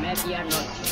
Medianoche.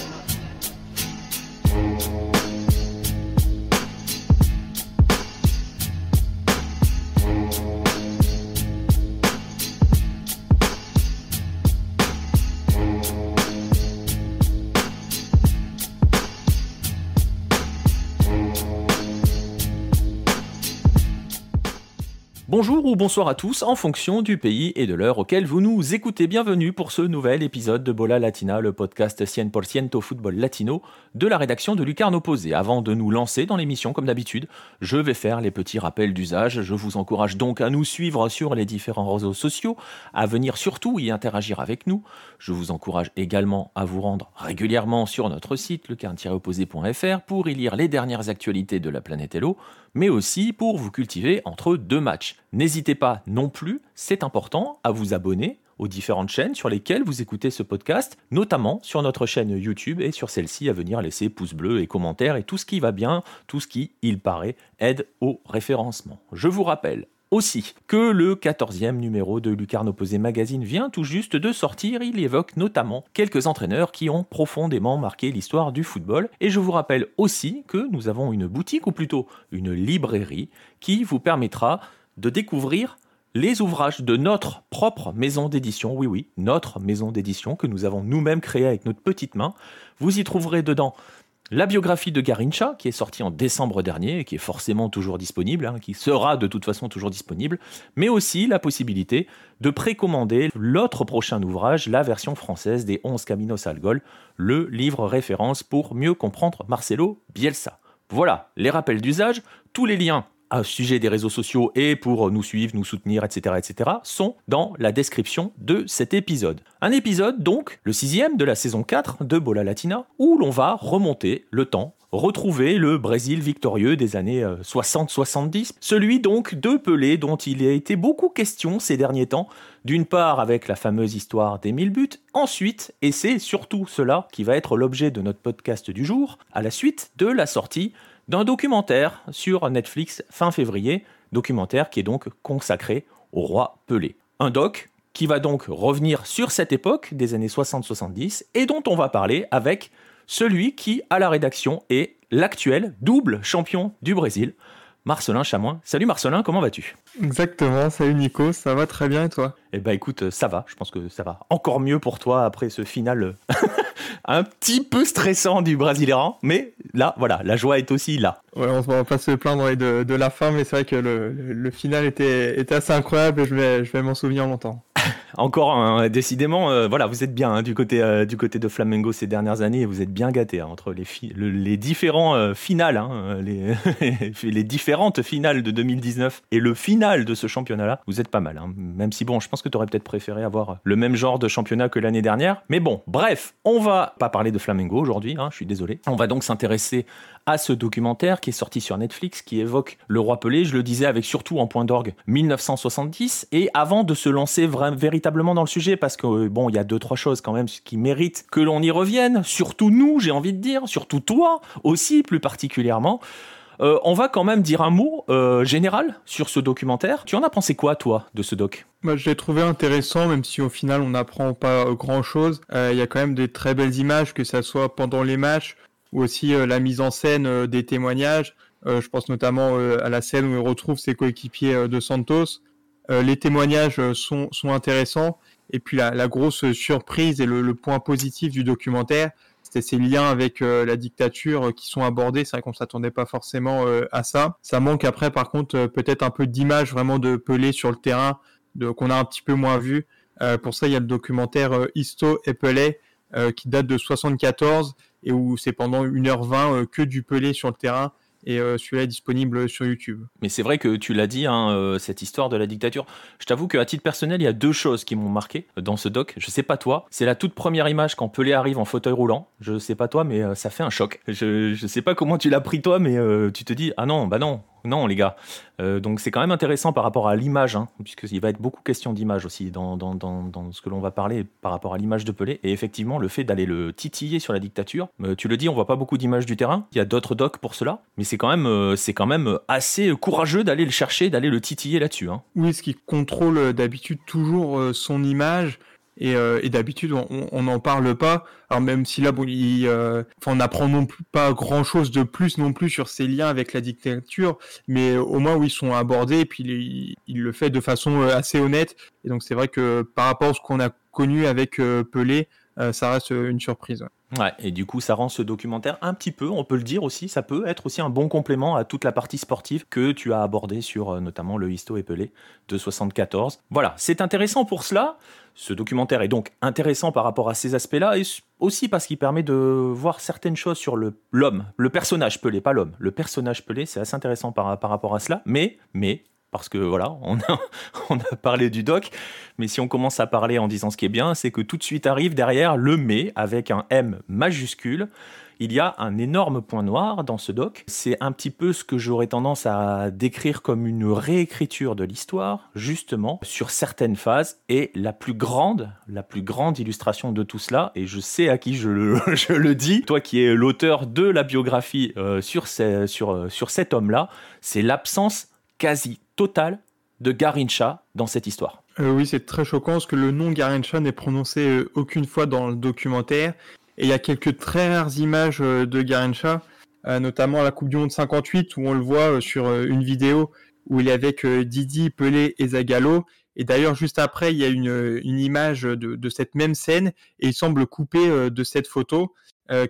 Bonjour ou bonsoir à tous en fonction du pays et de l'heure auquel vous nous écoutez. Bienvenue pour ce nouvel épisode de Bola Latina, le podcast 100% football latino de la rédaction de Lucarne Opposé. Avant de nous lancer dans l'émission comme d'habitude, je vais faire les petits rappels d'usage. Je vous encourage donc à nous suivre sur les différents réseaux sociaux, à venir surtout y interagir avec nous. Je vous encourage également à vous rendre régulièrement sur notre site lecarne-opposé.fr pour y lire les dernières actualités de la planète Hello mais aussi pour vous cultiver entre deux matchs. N'hésitez pas non plus, c'est important, à vous abonner aux différentes chaînes sur lesquelles vous écoutez ce podcast, notamment sur notre chaîne YouTube et sur celle-ci à venir laisser pouces bleus et commentaires et tout ce qui va bien, tout ce qui, il paraît, aide au référencement. Je vous rappelle aussi que le 14e numéro de Lucarne Opposé Magazine vient tout juste de sortir. Il évoque notamment quelques entraîneurs qui ont profondément marqué l'histoire du football. Et je vous rappelle aussi que nous avons une boutique, ou plutôt une librairie, qui vous permettra de découvrir les ouvrages de notre propre maison d'édition, oui oui, notre maison d'édition que nous avons nous-mêmes créée avec notre petite main. Vous y trouverez dedans la biographie de Garincha, qui est sortie en décembre dernier et qui est forcément toujours disponible, hein, qui sera de toute façon toujours disponible, mais aussi la possibilité de précommander l'autre prochain ouvrage, la version française des 11 Caminos al Gol, le livre référence pour mieux comprendre Marcelo Bielsa. Voilà, les rappels d'usage, tous les liens à sujet des réseaux sociaux et pour nous suivre, nous soutenir, etc., etc., sont dans la description de cet épisode. Un épisode donc, le sixième de la saison 4 de Bola Latina, où l'on va remonter le temps retrouver le Brésil victorieux des années 60-70, euh, celui donc de Pelé dont il a été beaucoup question ces derniers temps, d'une part avec la fameuse histoire des 1000 buts, ensuite, et c'est surtout cela qui va être l'objet de notre podcast du jour, à la suite de la sortie d'un documentaire sur Netflix fin février, documentaire qui est donc consacré au roi Pelé. Un doc qui va donc revenir sur cette époque des années 60-70 et dont on va parler avec celui qui, à la rédaction, est l'actuel double champion du Brésil, Marcelin Chamoin. Salut Marcelin, comment vas-tu? Exactement, salut Nico, ça va très bien et toi? Eh ben écoute, ça va, je pense que ça va encore mieux pour toi après ce final un petit peu stressant du Brésilien, mais là, voilà, la joie est aussi là. Ouais, on va pas se plaindre de, de la fin, mais c'est vrai que le, final était, était assez incroyable et je vais, je vais m'en souvenir longtemps. Encore, décidément, euh, voilà, vous êtes bien hein, du, côté, euh, du côté de Flamengo ces dernières années et vous êtes bien gâtés hein, entre les, différents euh, finales, hein, les, les, différentes finales de 2019 et le final de ce championnat-là. Vous êtes pas mal, même si bon, je pense que tu aurais peut-être préféré avoir le même genre de championnat que l'année dernière. Mais bon, bref, on va pas parler de Flamengo aujourd'hui, je suis désolé. On va donc s'intéresser à ce documentaire qui est sorti sur Netflix, qui évoque le roi Pelé, je le disais avec surtout en point d'orgue 1970. Et avant de se lancer véritablement dans le sujet, parce que bon, il y a deux, trois choses quand même qui méritent que l'on y revienne, surtout nous, j'ai envie de dire, surtout toi aussi plus particulièrement. Euh, on va quand même dire un mot euh, général sur ce documentaire. Tu en as pensé quoi, toi, de ce doc? Je l'ai trouvé intéressant, même si au final on n'apprend pas grand-chose. Euh, il y a quand même des très belles images, que ça soit pendant les matchs ou aussi euh, la mise en scène euh, des témoignages. Euh, je pense notamment à la scène où il retrouve ses coéquipiers de Santos. les témoignages sont, sont intéressants. Et puis la, grosse surprise et le, point positif du documentaire, c'était ces liens avec la dictature qui sont abordés. C'est vrai qu'on s'attendait pas forcément à ça. Ça manque après, par contre, peut-être un peu d'image vraiment de Pelé sur le terrain, qu'on a un petit peu moins vu. pour ça, il y a le documentaire Histo et Pelé qui date de 74 et où c'est pendant 1h20 euh, que du pelé sur le terrain et euh, celui-là est disponible sur YouTube. Mais c'est vrai que tu l'as dit, hein, euh, cette histoire de la dictature. Je t'avoue qu'à titre personnel, il y a deux choses qui m'ont marqué dans ce doc. Je sais pas toi, c'est la toute première image quand Pelé arrive en fauteuil roulant. Je sais pas toi, mais ça fait un choc. Je, je sais pas comment tu l'as pris toi, mais tu te dis ah non, bah non, non, les gars. Euh, donc c'est quand même intéressant par rapport à l'image, hein, puisqu'il va être beaucoup question d'image aussi dans, dans, dans, ce que l'on va parler par rapport à l'image de Pelé. Et effectivement, le fait d'aller le titiller sur la dictature, euh, tu le dis, on voit pas beaucoup d'images du terrain. Il y a d'autres docs pour cela, mais c'est quand même, c'est quand même assez courageux d'aller le chercher, d'aller le titiller là-dessus. Hein. Oui, ce qui contrôle d'habitude toujours son image. Et, euh, d'habitude, on n'en parle pas. Alors même si là, bon, euh, on n'apprend non plus pas grand-chose de plus non plus sur ces liens avec la dictature, mais au moins où ils sont abordés, et puis il, le fait de façon euh, assez honnête. Et donc c'est vrai que par rapport à ce qu'on a connu avec Pelé, ça reste une surprise. Ouais, et du coup, ça rend ce documentaire un petit peu, on peut le dire aussi, ça peut être aussi un bon complément à toute la partie sportive que tu as abordée sur euh, notamment le Histo et Pelé de 74. Voilà, c'est intéressant pour cela. Ce documentaire est donc intéressant par rapport à ces aspects-là et aussi parce qu'il permet de voir certaines choses sur l'homme, le, personnage Pelé, pas l'homme. Le personnage Pelé, c'est assez intéressant par, par rapport à cela. Mais, mais, parce que voilà, on a, parlé du doc, mais si on commence à parler en disant ce qui est bien, c'est que tout de suite arrive derrière le mais avec un M majuscule. Il y a un énorme point noir dans ce doc. C'est un petit peu ce que j'aurais tendance à décrire comme une réécriture de l'histoire, justement, sur certaines phases. Et la plus grande, la plus grande illustration de tout cela, et je sais à qui je le, dis, toi qui es l'auteur de la biographie euh, sur, euh, sur cet homme-là, c'est l'absence quasi totale de Garincha dans cette histoire. Euh, oui, c'est très choquant parce que le nom Garincha n'est prononcé euh, aucune fois dans le documentaire. Et il y a quelques très rares images euh, de Garincha, notamment à la Coupe du Monde 58 où on le voit sur une vidéo où il est avec Didi, Pelé et Zagallo. Et d'ailleurs, juste après, il y a une, image de, cette même scène et il semble coupé de cette photo.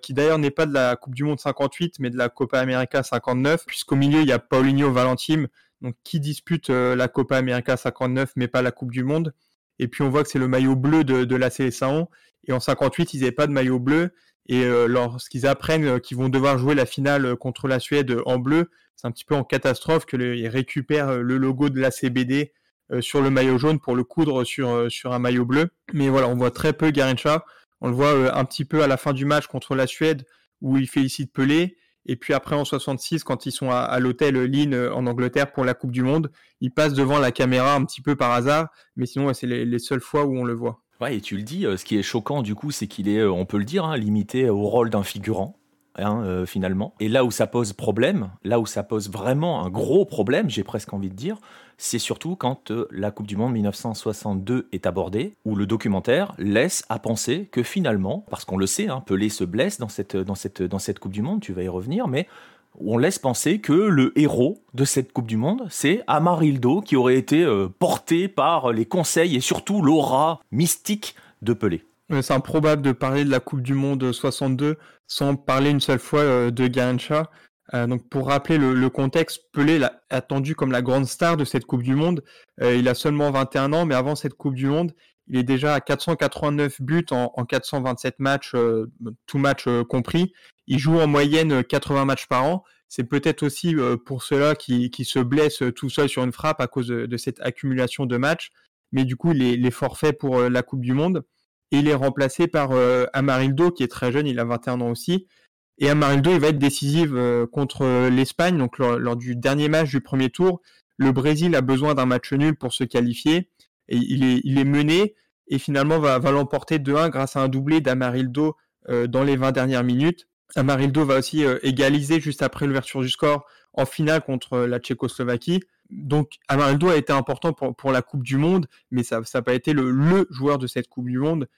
Qui d'ailleurs n'est pas de la Coupe du Monde 58, mais de la Copa América 59, puisqu'au milieu, il y a Paulinho Valentim, donc qui dispute euh, la Copa América 59, mais pas la Coupe du Monde. Et puis on voit que c'est le maillot bleu de, de la CSAO. Et en 58, ils n'avaient pas de maillot bleu. Et euh, lorsqu'ils apprennent qu'ils vont devoir jouer la finale contre la Suède en bleu, c'est un petit peu en catastrophe qu'ils récupèrent le logo de la CBD sur le maillot jaune pour le coudre sur, un maillot bleu. Mais voilà, on voit très peu Garincha. On le voit euh, un petit peu à la fin du match contre la Suède où il félicite Pelé. Et puis après en 66, quand ils sont à, l'hôtel Lynn euh, en Angleterre pour la Coupe du Monde, il passe devant la caméra un petit peu par hasard, mais sinon c'est les, seules fois où on le voit. Ouais, et tu le dis, euh, ce qui est choquant du coup, c'est qu'il est, on peut le dire, hein, limité au rôle d'un figurant. Hein, finalement. Et là où ça pose problème, là où ça pose vraiment un gros problème, j'ai presque envie de dire, c'est surtout quand euh, la Coupe du Monde 1962 est abordée, où le documentaire laisse à penser que finalement, parce qu'on le sait, hein, Pelé se blesse dans cette, Coupe du Monde, tu vas y revenir, mais on laisse penser que le héros de cette Coupe du Monde, c'est Amarildo qui aurait été euh, porté par les conseils et surtout l'aura mystique de Pelé. C'est improbable de parler de la Coupe du Monde 62 sans parler une seule fois euh, de Garincha. Euh, donc pour rappeler le, contexte, Pelé est attendu comme la grande star de cette Coupe du Monde. Euh, il a seulement 21 ans, mais avant cette Coupe du Monde, il est déjà à 489 buts en, 427 matchs, euh, tout match compris. Il joue en moyenne 80 matchs par an. C'est peut-être aussi pour cela qui, se blesse tout seul sur une frappe à cause de, cette accumulation de matchs. Mais du coup, il est, forfait pour la Coupe du Monde. Et il est remplacé par Amarildo, qui est très jeune, il a 21 ans aussi, et Amarildo, il va être décisive euh, contre euh, l'Espagne. Donc lors, du dernier match du premier tour, le Brésil a besoin d'un match nul pour se qualifier. Et il est, mené et finalement va, va l'emporter 2-1 grâce à un doublé d'Amarildo euh, dans les 20 dernières minutes. Amarildo va aussi égaliser juste après l'ouverture du score en finale contre la Tchécoslovaquie. Donc Amarildo a été important pour, pour la Coupe du Monde, mais ça n'a pas été le, le joueur de cette Coupe du Monde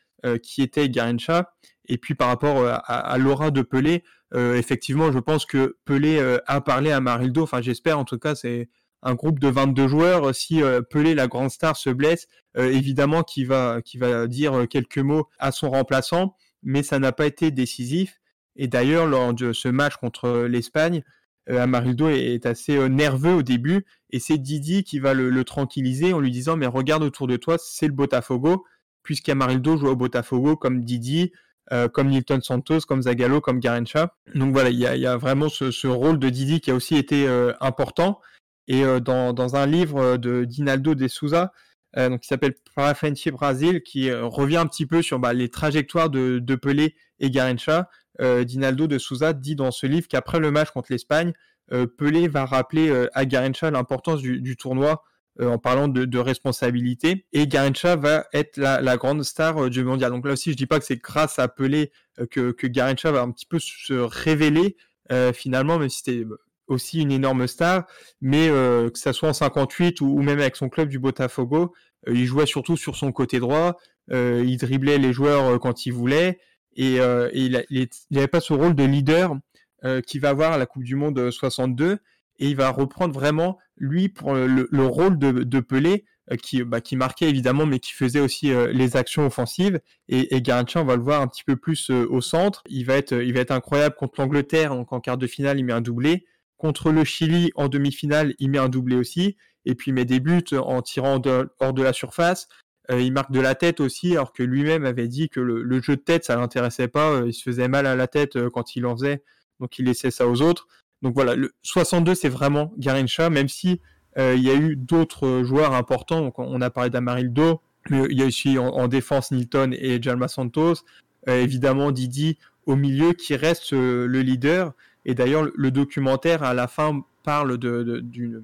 qui était Garincha. Et puis par rapport euh, à, l'aura de Pelé, euh, effectivement, je pense que Pelé euh, a parlé à Marildo. Enfin, j'espère en tout cas, c'est un groupe de 22 joueurs. Si Pelé, la grande star, se blesse, évidemment qu'il va, va dire quelques mots à son remplaçant, mais ça n'a pas été décisif. Et d'ailleurs, lors de ce match contre l'Espagne, Amarildo est assez nerveux au début, et c'est Didi qui va le, le, tranquilliser en lui disant mais regarde autour de toi, c'est le Botafogo, puisqu'Amarildo joue au Botafogo comme Didi, euh, comme Nilton Santos, comme Zagallo, comme Garencha. Donc voilà, il y a, vraiment ce, rôle de Didi qui a aussi été euh, important. Et euh, dans, un livre de Dinaldo de Souza, donc qui s'appelle Parafenchi Brasil, qui revient un petit peu sur bah, les trajectoires de, Pelé et Garencha, Dinaldo de Souza dit dans ce livre qu'après le match contre l'Espagne, Pelé va rappeler à Garencha l'importance du, tournoi en parlant de, responsabilité. Et Garincha va être la, grande star euh, du mondial. Donc là aussi, je dis pas que c'est grâce à Pelé euh, que, que Garincha va un petit peu se révéler finalement, même si c'était aussi une énorme star, mais que ça soit en 58 ou, même avec son club du Botafogo, il jouait surtout sur son côté droit, il driblait les joueurs quand il voulait, et, il n'avait pas ce rôle de leader qui va avoir à la Coupe du Monde 62, et il va reprendre vraiment, lui, pour le, rôle de, Pelé, euh, qui, bah, qui marquait évidemment, mais qui faisait aussi euh, les actions offensives. Et, et on va le voir un petit peu plus euh, au centre. Il va être, il va être incroyable contre l'Angleterre. Donc en quart de finale, il met un doublé. Contre le Chili, en demi-finale, il met un doublé aussi. Et puis il met des buts en tirant hors de la surface. il marque de la tête aussi, alors que lui-même avait dit que le, jeu de tête, ça l'intéressait pas. il se faisait mal à la tête quand il en faisait. Donc il laissait ça aux autres. Donc voilà, le 62, c'est vraiment Garincha, même si euh, il y a eu d'autres joueurs importants. on a parlé d'Amarildo, mais il y a aussi en, défense Nilton et Jalma Santos. Euh, évidemment Didi au milieu qui reste euh, le leader. Et d'ailleurs, le documentaire à la fin parle d'une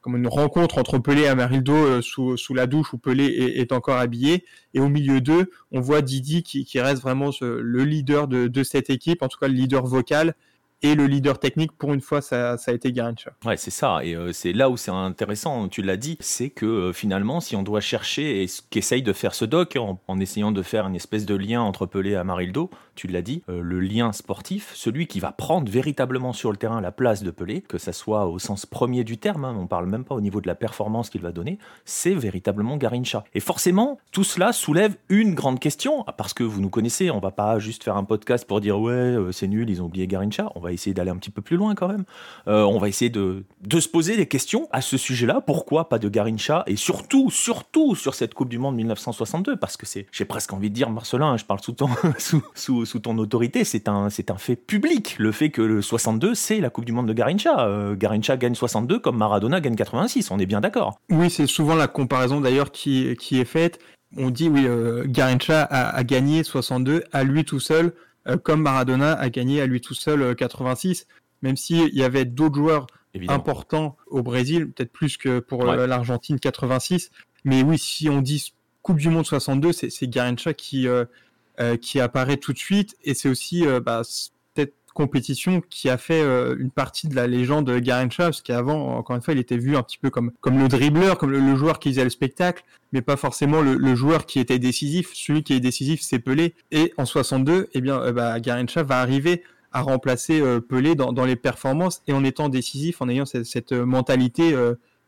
comme une rencontre entre Pelé et Amarildo sous, la douche où Pelé est, encore habillé. Et au milieu d'eux, on voit Didi qui, reste vraiment le leader de, de, cette équipe, en tout cas le leader vocal, et le leader technique, pour une fois, ça, a été Garrincha. Ouais, c'est ça. Et euh, c'est là où c'est intéressant, tu l'as dit, c'est que euh, finalement, si on doit chercher, et ce qu'essaye de faire ce doc, en, essayant de faire une espèce de lien entre Pelé et Amarildo, tu l'as dit, euh, le lien sportif, celui qui va prendre véritablement sur le terrain la place de Pelé, que ça soit au sens premier du terme, hein, on parle même pas au niveau de la performance qu'il va donner, c'est véritablement Garrincha. Et forcément, tout cela soulève une grande question, parce que vous nous connaissez, on va pas juste faire un podcast pour dire ouais, c'est nul, ils ont oublié Garrincha, on va essayer d'aller un petit peu plus loin quand même. Euh, on va essayer de, de, se poser des questions à ce sujet-là. Pourquoi pas de Garincha? Et surtout, surtout sur cette Coupe du Monde 1962, parce que c'est, j'ai presque envie de dire, Marcelin, je parle sous ton, sous, sous, sous, autorité, c'est un, fait public. Le fait que le 62, c'est la Coupe du Monde de Garincha. Euh, Garincha gagne 62 comme Maradona gagne 86, on est bien d'accord. Oui, c'est souvent la comparaison d'ailleurs qui, est faite. On dit, oui, euh, Garincha a, gagné 62 à lui tout seul comme Maradona a gagné à lui tout seul 86, euh, même s'il y avait d'autres joueurs importants au Brésil, peut-être plus que pour euh, l'Argentine 86. Mais oui, si on dit Coupe du Monde 62, c'est Garincha qui, qui apparaît tout de suite. Et c'est aussi bah, compétition qui a fait euh, une partie de la légende Garincha, parce qu'avant, encore une fois, il était vu un petit peu comme, comme le dribbleur, comme le, joueur qui faisait le spectacle, mais pas forcément le, joueur qui était décisif. Celui qui est décisif, c'est Pelé. Et en 62, eh bien, euh, bah, va arriver à remplacer euh, Pelé dans, dans, les performances et en étant décisif, en ayant cette, cette mentalité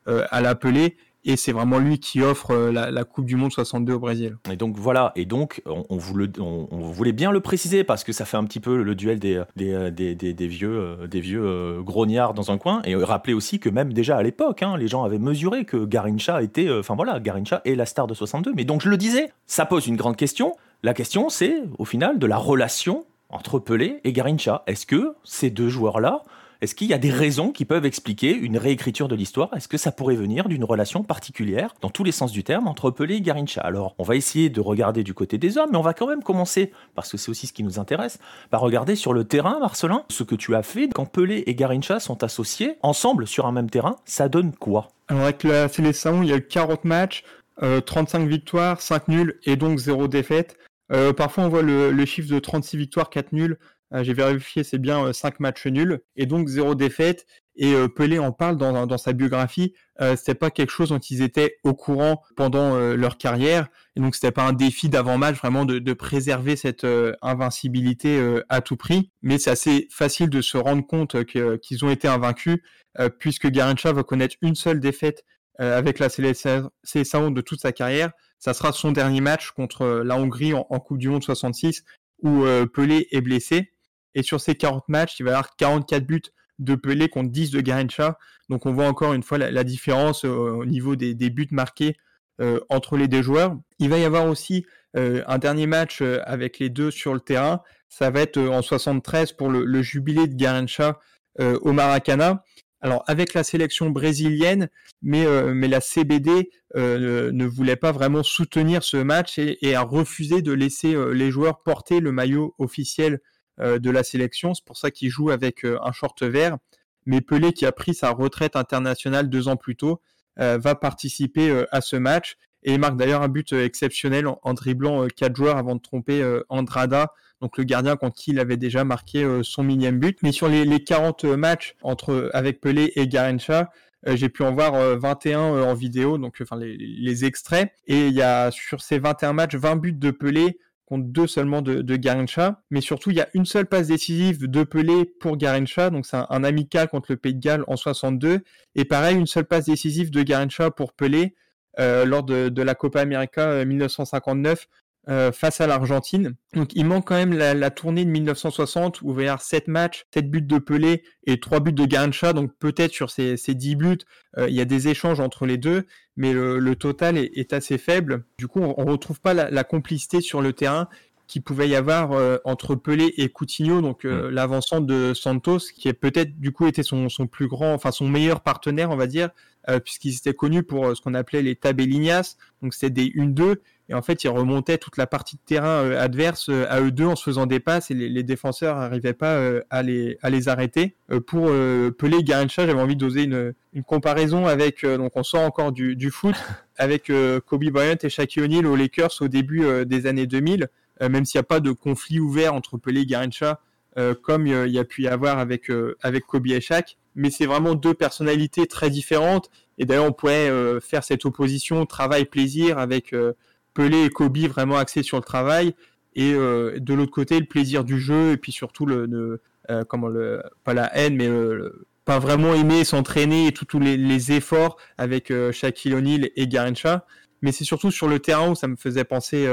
à la Pelé et c'est vraiment lui qui offre euh, la, Coupe du Monde 62 au Brésil. Et donc voilà, et donc on, voulait, bien le préciser parce que ça fait un petit peu le duel des, des, vieux, euh, euh, grognards dans un coin, et rappeler aussi que même déjà à l'époque, hein, les gens avaient mesuré que Garincha était, enfin voilà, Garincha est la star de 62. Mais donc je le disais, ça pose une grande question. La question c'est au final de la relation entre Pelé et Garincha. Est-ce que ces deux joueurs-là est-ce qu'il y a des raisons qui peuvent expliquer une réécriture de l'histoire? Est-ce que ça pourrait venir d'une relation particulière, dans tous les sens du terme, entre Pelé et Garincha? Alors, on va essayer de regarder du côté des hommes, mais on va quand même commencer, parce que c'est aussi ce qui nous intéresse, par regarder sur le terrain, Marcelin, ce que tu as fait quand Pelé et Garincha sont associés ensemble sur un même terrain. Ça donne quoi? Alors, avec la sélection, il y a eu 40 matchs, 35 euh, victoires, 5 nuls et donc 0 défaite. Euh, parfois, on voit le, le, chiffre de 36 victoires, 4 nuls. Euh, j'ai vérifié, c'est bien 5 euh, matchs nuls et donc zéro défaite. Et euh, Pelé en parle dans, dans sa biographie. Euh, c'était pas quelque chose dont ils étaient au courant pendant leur carrière. Et donc c'était pas un défi d'avant-match vraiment de, préserver cette invincibilité à tout prix. Mais c'est assez facile de se rendre compte qu'ils ont été invaincus puisque Garincha va connaître une seule défaite avec la sélection de toute sa carrière. Ça sera son dernier match contre la Hongrie en Coupe du Monde 66 où Pelé est blessé. Et sur ces 40 matchs, il va y avoir 44 buts de Pelé contre 10 de Garincha. Donc on voit encore une fois la, différence euh, au niveau des, buts marqués euh, entre les deux joueurs. Il va y avoir aussi euh, un dernier match avec les deux sur le terrain. Ça va être en 73 pour le, jubilé de Garincha au Maracana. Alors avec la sélection brésilienne, mais, mais la CBD ne, voulait pas vraiment soutenir ce match et, a refusé de laisser les joueurs porter le maillot officiel de la sélection. C'est pour ça qu'il joue avec euh, un short vert. Mais Pelé, qui a pris sa retraite internationale deux ans plus tôt, euh, va participer à ce match et marque d'ailleurs un but exceptionnel en, dribblant quatre joueurs avant de tromper Andrada. donc le gardien contre qui il avait déjà marqué son millième but. Mais sur les, les 40 matchs entre avec Pelé et Garincha, j'ai pu en voir 21 en vidéo, donc enfin les, les, extraits. Et il y a sur ces 21 matchs 20 buts de Pelé, deux seulement de, de Garincha. Mais surtout, il y a une seule passe décisive de Pelé pour Garincha. Donc, c'est un, amical contre le Pays de Galles en 62. Et pareil, une seule passe décisive de Garincha pour Pelé euh, lors de, de, la Copa América 1959 euh, face à l'Argentine. Donc il manque quand même la, la, tournée de 1960 où il va y avoir 7 matchs, 7 buts de Pelé et 3 buts de Garincha. Donc peut-être sur ces, ces 10 buts, euh, il y a des échanges entre les deux, mais le, le total est, est, assez faible. Du coup, on, ne retrouve pas la, la, complicité sur le terrain qui pouvait y avoir euh, entre Pelé et Coutinho, donc euh, mm. l'avançant de Santos, qui est peut-être du coup été son, son, plus grand, enfin son meilleur partenaire, on va dire, puisqu'ils étaient connus pour ce qu'on appelait les tabellinas, donc c'était des 1-2, et en fait ils remontaient toute la partie de terrain adverse à eux deux en se faisant des passes, et les, les défenseurs n'arrivaient pas à, les, à les arrêter. pour Pelé et Garincha, j'avais envie d'oser une, une comparaison avec, donc on sort encore du, du foot, avec Kobe Bryant et Shaquille O'Neal aux Lakers au début des années 2000. Euh, même s'il n'y a pas de conflit ouvert entre Pelé et Garincha, euh, comme il y a pu y avoir avec, euh, avec Kobe et Shaq. Mais c'est vraiment deux personnalités très différentes. Et d'ailleurs, on pourrait faire cette opposition travail-plaisir avec Pelé et Kobe vraiment axés sur le travail. Et de l'autre côté, le plaisir du jeu et puis surtout le, comment le pas la haine, mais pas vraiment aimer s'entraîner et tous les, les, efforts avec Shaquille O'Neal et Garincha. Mais c'est surtout sur le terrain où ça me faisait penser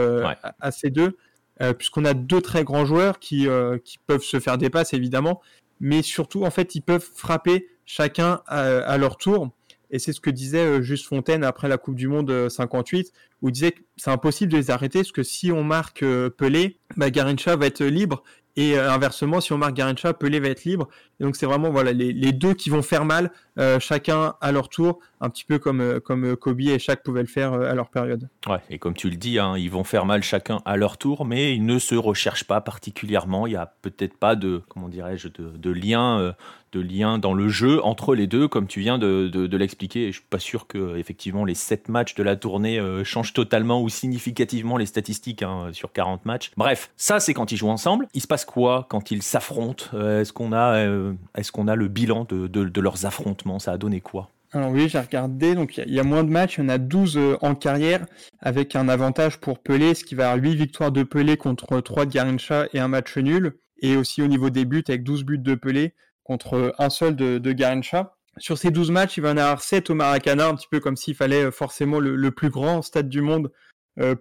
à, ces deux. Euh, puisqu'on a deux très grands joueurs qui, euh, qui peuvent se faire des passes évidemment, mais surtout en fait ils peuvent frapper chacun à, leur tour. Et c'est ce que disait euh, Juste Fontaine après la Coupe du Monde 58, où il disait que c'est impossible de les arrêter, parce que si on marque Pelé, bah, Garincha va être libre, et euh, inversement, si on marque Garincha, Pelé va être libre. Et donc c'est vraiment voilà les, deux qui vont faire mal, euh, chacun à leur tour, un petit peu comme, euh, comme Kobe et Shaq pouvaient le faire à leur période. Ouais, et comme tu le dis, hein, ils vont faire mal chacun à leur tour, mais ils ne se recherchent pas particulièrement. Il n'y a peut-être pas de, comment dirais-je, de, de lien de dans le jeu entre les deux, comme tu viens de, de, l'expliquer. Je suis pas sûr que effectivement les 7 matchs de la tournée euh, changent totalement ou significativement les statistiques hein, sur 40 matchs. Bref, ça c'est quand ils jouent ensemble. Il se passe quoi quand ils s'affrontent euh, Est-ce qu'on a, euh, est-ce a le bilan de, de, leurs affrontements? Ça a donné quoi? Alors oui, j'ai regardé, donc il y, a moins de matchs, il y en a 12 en carrière, avec un avantage pour Pelé, ce qui va avoir 8 victoires de Pelé contre 3 de Garincha et un match nul, et aussi au niveau des buts, avec 12 buts de Pelé, contre un seul de, de Garincha. Sur ces 12 matchs, il va en avoir 7 au Maracana, un petit peu comme s'il fallait euh, forcément le, plus grand stade du monde euh,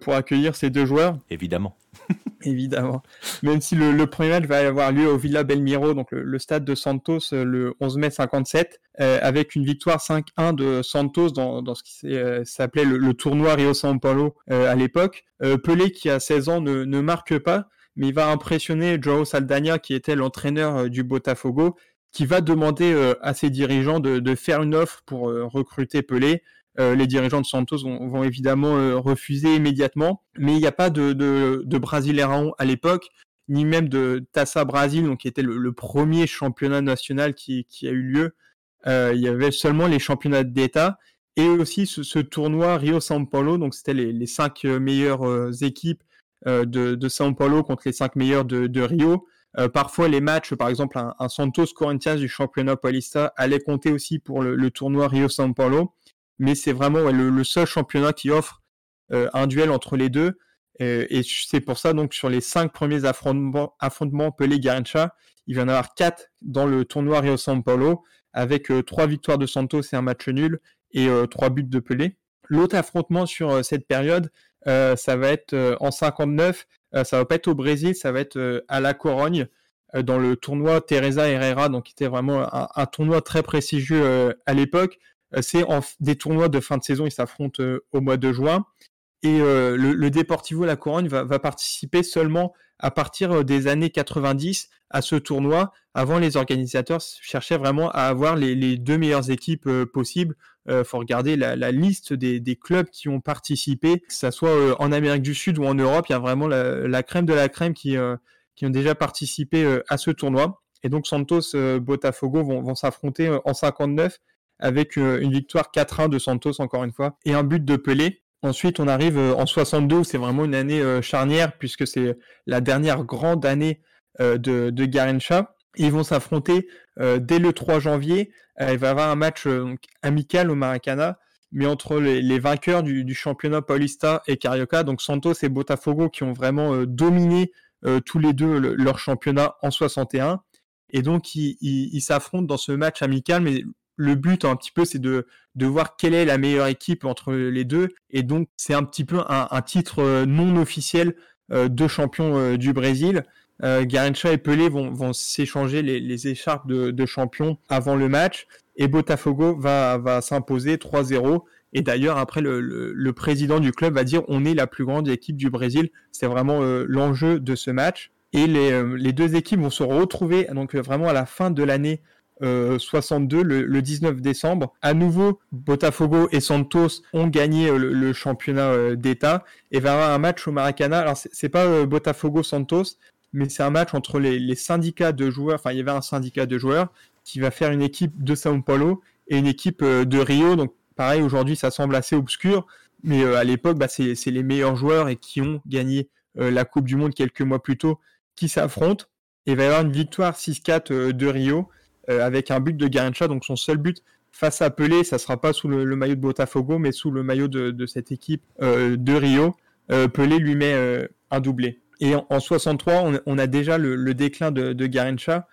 pour accueillir ces deux joueurs. Évidemment. Évidemment. Même si le, premier match va avoir lieu au Villa Belmiro, donc le, stade de Santos, euh, le 11 mai 57, avec une victoire 5-1 de Santos dans, dans ce qui s'appelait le, tournoi Rio São Paulo à l'époque. Pelé, qui a 16 ans, ne, ne marque pas, mais il va impressionner Joao Saldanha, qui était l'entraîneur du Botafogo, qui va demander euh, à ses dirigeants de, de, faire une offre pour euh, recruter Pelé. Euh, les dirigeants de Santos vont, évidemment refuser immédiatement, mais il n'y a pas de, de, à l'époque, ni même de Tassa Brasil, donc qui était le, premier championnat national qui, a eu lieu. il y avait seulement les championnats d'État et aussi ce, tournoi Rio São Paulo, donc c'était les, les, cinq meilleures équipes de, São Paulo contre les cinq meilleures de, Rio. Euh, parfois, les matchs, par exemple, un, Santos Corinthians du championnat Paulista allait compter aussi pour le, tournoi Rio São Paulo, mais c'est vraiment le, seul championnat qui offre euh, un duel entre les deux. Euh, et c'est pour ça, donc, sur les cinq premiers affrontements, affrontements Pelé-Garincha, il va y en avoir quatre dans le tournoi Rio São Paulo, avec trois victoires de Santos et un match nul, et trois buts de Pelé. L'autre affrontement sur cette période, ça va être en 59 euh, ça va pas être au Brésil, ça va être euh, à La Corogne euh, dans le tournoi Teresa Herrera, donc qui était vraiment un, tournoi très prestigieux à l'époque. C'est des tournois de fin de saison, ils s'affrontent au mois de juin. Et le, Deportivo La Corogne va, participer seulement à partir des années 90 à ce tournoi. Avant, les organisateurs cherchaient vraiment à avoir les, deux meilleures équipes possibles euh, faut regarder la, liste des, clubs qui ont participé, que ce soit euh, en Amérique du Sud ou en Europe. Il y a vraiment la, crème de la crème qui, euh, qui ont déjà participé euh, à ce tournoi. Et donc Santos, Botafogo vont, vont s'affronter en 59 avec une victoire 4-1 de Santos encore une fois et un but de Pelé. Ensuite, on arrive en 62, c'est vraiment une année charnière puisque c'est la dernière grande année de, de. Ils vont s'affronter dès le 3 janvier. il va y avoir un match amical au Maracana, mais entre les, vainqueurs du, championnat Paulista et Carioca, donc Santos et Botafogo, qui ont vraiment dominé tous les deux leur championnat en 61. Et donc, ils s'affrontent dans ce match amical, mais le but un petit peu, c'est de, voir quelle est la meilleure équipe entre les deux. Et donc, c'est un petit peu un, titre euh, non officiel euh, de champion euh, du Brésil. Garincha et Pelé vont, vont s'échanger les, écharpes de, champion avant le match. Et Botafogo va, va s'imposer 3-0. Et d'ailleurs, après, le, le, président du club va dire on est la plus grande équipe du Brésil. C'est vraiment l'enjeu de ce match. Et les, les, deux équipes vont se retrouver donc vraiment à la fin de l'année 62, euh, le, 19 décembre. À nouveau, Botafogo et Santos ont gagné euh, le, championnat euh, d'État et va avoir un match au Maracana. Alors, c'est pas Botafogo-Santos, mais c'est un match entre les, syndicats de joueurs. Enfin, il y avait un syndicat de joueurs qui va faire une équipe de Sao Paulo et une équipe de Rio. Donc, pareil, aujourd'hui, ça semble assez obscur, mais à l'époque, bah, c'est les meilleurs joueurs et qui ont gagné la Coupe du Monde quelques mois plus tôt qui s'affrontent. Et il va y avoir une victoire 6-4 de Rio euh, avec un but de Garincha, donc son seul but face à Pelé, ça sera pas sous le, maillot de Botafogo, mais sous le maillot de, cette équipe euh, de Rio. Euh, Pelé lui met un doublé. Et en, 63, on, a déjà le, déclin de, de Garincha,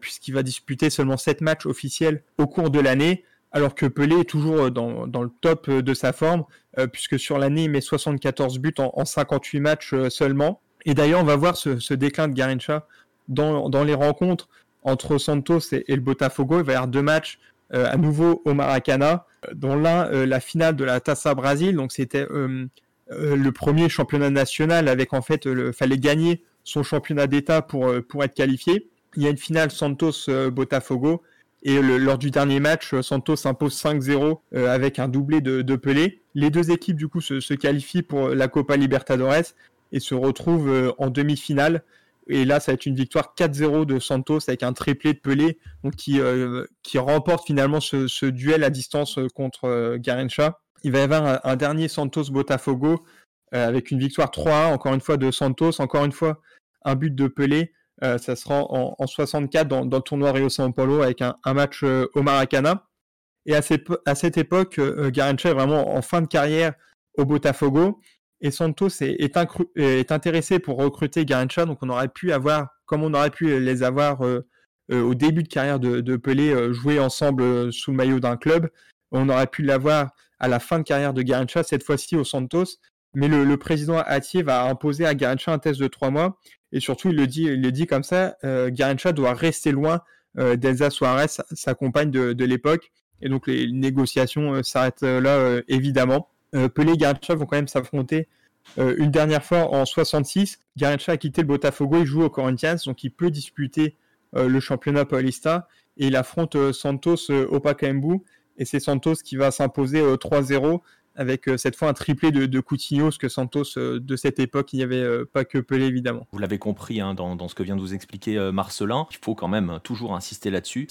puisqu'il va disputer seulement 7 matchs officiels au cours de l'année, alors que Pelé est toujours dans, le top de sa forme, puisque sur l'année, il met 74 buts en, 58 matchs seulement. Et d'ailleurs, on va voir ce, déclin de Garincha dans les rencontres entre Santos et, le Botafogo. Il va y avoir deux matchs euh, à nouveau au Maracana, dont l'un euh, la finale de la Taça Brasil. Donc c'était euh, le premier championnat national avec en fait il fallait gagner son championnat d'État pour pour être qualifié. Il y a une finale Santos Botafogo et lors du dernier match, Santos s'impose 5-0 avec un doublé de, Pelé. Les deux équipes du coup se, qualifient pour la Copa Libertadores et se retrouvent en demi-finale et là, ça va être une victoire 4-0 de Santos avec un triplé de Pelé, euh, qui remporte finalement ce, duel à distance euh, contre euh, Garincha. Il va y avoir un, dernier Santos-Botafogo avec une victoire 3-1, encore une fois de Santos, encore une fois un but de Pelé. ça sera en, en 64 dans, le tournoi Rio São Paulo avec un, match au Maracana. Et à, à cette époque, Garincha est vraiment en fin de carrière au Botafogo et Santos est, intéressé pour recruter Garincha, donc on aurait pu avoir, comme on aurait pu les avoir euh, euh, au début de carrière de, Pelé, euh, jouer ensemble sous le maillot d'un club, on aurait pu l'avoir à la fin de carrière de Garincha, cette fois-ci au Santos, mais le, président Atier va imposer à Garincha un test de trois mois, et surtout il le dit, il le dit comme ça, Garincha doit rester loin d'Elsa Suarez, sa compagne de, l'époque, et donc les négociations s'arrêtent là évidemment. Euh, Pelé et Garrincha vont quand même s'affronter euh, une dernière fois en 66. Garrincha a quitté le Botafogo, il joue au Corinthians, donc il peut disputer euh, le championnat paulista. Et il affronte Santos au Pacaembu et c'est Santos qui va s'imposer 3-0 avec euh, cette fois un triplé de, de Coutinho, ce que Santos euh, de cette époque, il n'y avait euh, pas que Pelé évidemment. Vous l'avez compris hein, dans, ce que vient de vous expliquer Marcelin, il faut quand même toujours insister là-dessus.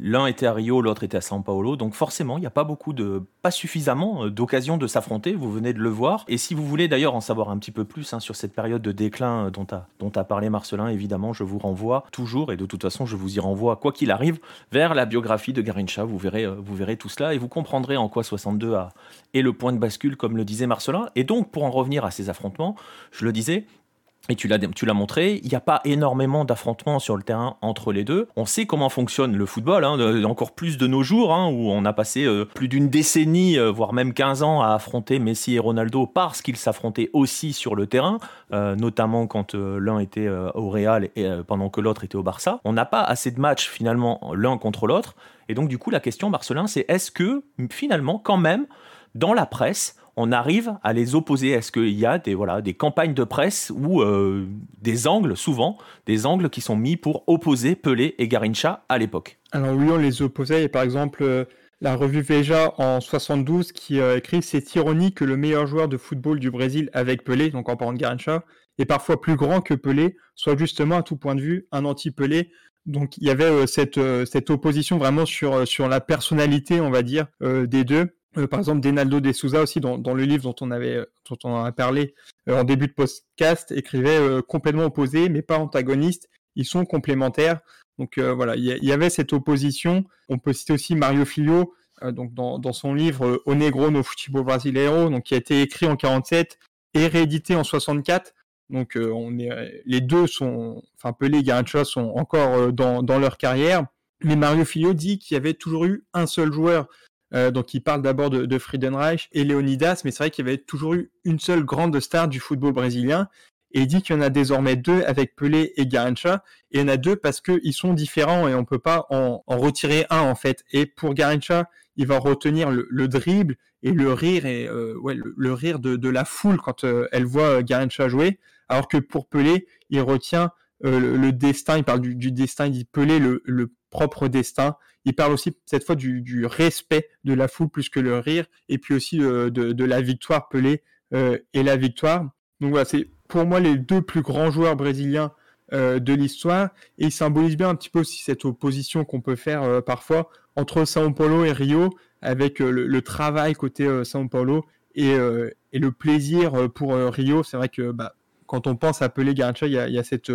L'un était à Rio, l'autre était à São Paulo, donc forcément il n'y a pas beaucoup de, pas suffisamment d'occasions de s'affronter, vous venez de le voir. Et si vous voulez d'ailleurs en savoir un petit peu plus hein, sur cette période de déclin dont a, dont a parlé Marcelin, évidemment je vous renvoie toujours, et de toute façon je vous y renvoie quoi qu'il arrive, vers la biographie de Garincha, vous verrez, vous verrez tout cela et vous comprendrez en quoi 62 a, est le point de bascule, comme le disait Marcelin. Et donc, pour en revenir à ces affrontements, je le disais, et tu l'as, montré, il n'y a pas énormément d'affrontements sur le terrain entre les deux. On sait comment fonctionne le football, hein, encore plus de nos jours, hein, où on a passé euh, plus d'une décennie, euh, voire même 15 ans à affronter Messi et Ronaldo parce qu'ils s'affrontaient aussi sur le terrain, euh, notamment quand l'un était au Real et pendant que l'autre était au Barça. On n'a pas assez de matchs finalement l'un contre l'autre. Et donc du coup, la question, Marcelin, c'est est-ce que finalement, quand même, dans la presse, on arrive à les opposer Est-ce qu'il y a des, voilà, des campagnes de presse ou euh, des angles, souvent, des angles qui sont mis pour opposer Pelé et Garincha à l'époque? Alors oui, on les opposait. Et par exemple, euh, la revue Veja en 72 qui euh, écrit C'est ironique que le meilleur joueur de football du Brésil avec Pelé, donc en parlant de Garincha, est parfois plus grand que Pelé, soit justement à tout point de vue un anti-Pelé. Donc il y avait cette, cette opposition vraiment sur, sur la personnalité, on va dire, des deux. Par exemple, Denaldo de Souza aussi, dans, le livre dont on, avait, dont on a parlé en début de podcast, écrivait complètement opposé, mais pas antagoniste. Ils sont complémentaires. Donc voilà, il y, avait cette opposition. On peut citer aussi Mario Filho, donc dans, dans, son livre O Negro no Futebol Brasileiro, donc qui a été écrit en 47 et réédité en 64. Donc on est, les deux sont, enfin Pelé et Garrincha sont encore dans, dans, leur carrière. Mais Mario Filho dit qu'il y avait toujours eu un seul joueur. Donc il parle d'abord de, de, Friedenreich et Leonidas, mais c'est vrai qu'il y avait toujours eu une seule grande star du football brésilien. Et il dit qu'il y en a désormais deux avec Pelé et Garrincha. Et il y en a deux parce qu'ils sont différents et on peut pas en, retirer un en fait. Et pour Garrincha, il va retenir le, le dribble et le rire et euh, le, rire de, la foule quand euh, elle voit Garrincha jouer. Alors que pour Pelé, il retient euh, le, destin, il parle du, du, destin, il dit Pelé le, propre destin. Il parle aussi cette fois du, respect de la foule plus que le rire, et puis aussi de, de la victoire Pelé et la victoire. Donc voilà, c'est pour moi les deux plus grands joueurs brésiliens euh, de l'histoire et ils symbolisent bien un petit peu aussi cette opposition qu'on peut faire euh, parfois entre São Paulo et Rio avec euh, le, travail côté São Paulo et, le plaisir pour Rio. C'est vrai que bah, quand on pense à Pelé Garrincha, il y a, y a, cette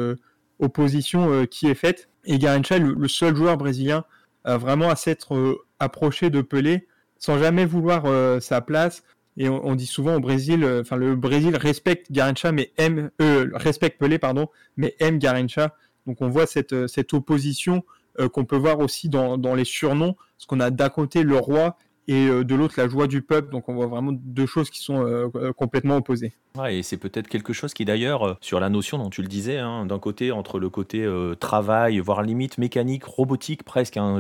opposition qui est faite et Garrincha le, le seul joueur brésilien vraiment à s'être approché de Pelé sans jamais vouloir sa place, et on, dit souvent au Brésil, euh, enfin le Brésil respecte Garincha, mais aime, euh, respecte Pelé, pardon, mais aime Garincha. Donc on voit cette, euh, opposition qu'on peut voir aussi dans, dans les surnoms, parce qu'on a d'un côté le roi et de l'autre la joie du peuple. Donc on voit vraiment deux choses qui sont complètement opposées et c'est peut-être quelque chose qui d'ailleurs, euh, sur la notion dont tu le disais, hein, d'un côté, entre le côté euh, travail, voire limite mécanique, robotique presque, hein,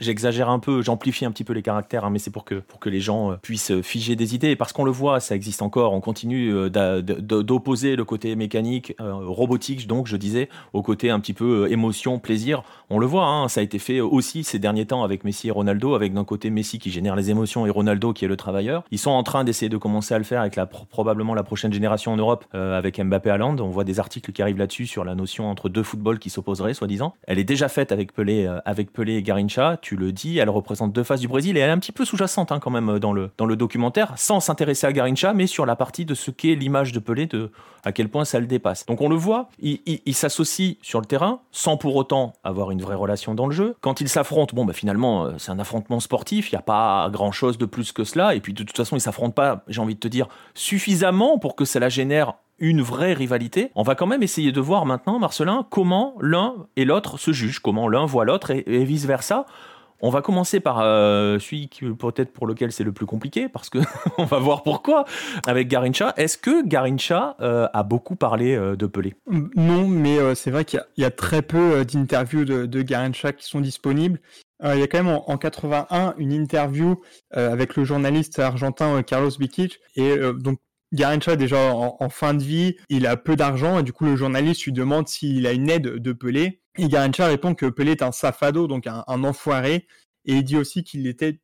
j'exagère un peu, j'amplifie un petit peu les caractères, hein, mais c'est pour que, pour que les gens euh, puissent figer des idées, parce qu'on le voit, ça existe encore, on continue d'opposer le côté mécanique, robotique, donc je disais, au côté un petit peu émotion, plaisir, on le voit, ça a été fait aussi ces derniers temps avec Messi et Ronaldo, avec d'un côté Messi qui génère les émotions et Ronaldo qui est le travailleur. Ils sont en train d'essayer de commencer à le faire avec probablement la prochaine génération en Europe euh, avec Mbappé à On voit des articles qui arrivent là-dessus sur la notion entre deux footballs qui s'opposeraient, soi-disant. Elle est déjà faite avec Pelé, euh, avec Pelé et Garincha. Tu le dis, elle représente deux faces du Brésil et elle est un petit peu sous-jacente hein, quand même euh, dans le, dans le documentaire, sans s'intéresser à Garincha, mais sur la partie de ce qu'est l'image de Pelé, de à quel point ça le dépasse. Donc on le voit, il, il, s'associe sur le terrain sans pour autant avoir une vraie relation dans le jeu. Quand ils s'affrontent, bon, bah, finalement, c'est un affrontement sportif, il n'y a pas grand-chose de plus que cela. Et puis de toute façon, ils s'affrontent pas, j'ai envie de te dire, suffisamment pour que ça la génère une vraie rivalité. On va quand même essayer de voir maintenant, Marcelin, comment l'un et l'autre se jugent, comment l'un voit l'autre et, vice-versa. On va commencer par euh, celui qui peut-être pour lequel c'est le plus compliqué, parce que on va voir pourquoi avec Garincha. Est-ce que Garincha euh, a beaucoup parlé euh, de Pelé? Non, mais c'est vrai qu'il y, a très peu d'interviews de, de, Garincha qui sont disponibles. il y a quand même en, 81 une interview avec le journaliste argentin Carlos Bikic, et donc Garincha déjà en, fin de vie, il a peu d'argent et du coup le journaliste lui demande s'il a une aide de Pelé. Et Garincha répond que Pelé est un safado, donc un, enfoiré, et il dit aussi qu'il était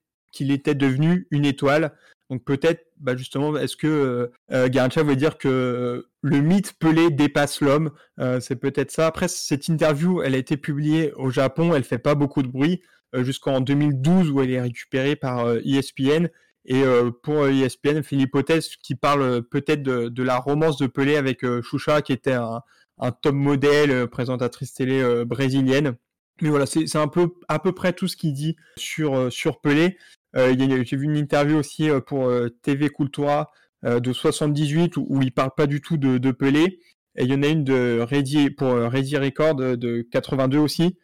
devenu une étoile. Donc peut-être, bah justement, est-ce que euh, euh Garincha veut dire que euh, le mythe Pelé dépasse l'homme? Euh, C'est peut-être ça. Après, cette interview, elle a été publiée au Japon, elle fait pas beaucoup de bruit jusqu'en 2012 où elle est récupérée par ESPN. Et euh, pour ESPN, Philippe Hôtesse qui parle euh, peut-être de, la romance de Pelé avec euh, Choucha, qui était un, un top modèle, présentatrice télé brésilienne. Mais voilà, c'est un peu à peu près tout ce qu'il dit sur sur Pelé. J'ai vu une interview aussi pour TV Cultura de 78 où, où, il parle pas du tout de, Pelé. Et il y en a une de Ready, pour Ready Record de 82 aussi,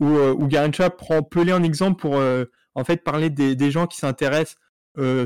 où, où Garincha prend Pelé en exemple pour en fait parler des, gens qui s'intéressent euh,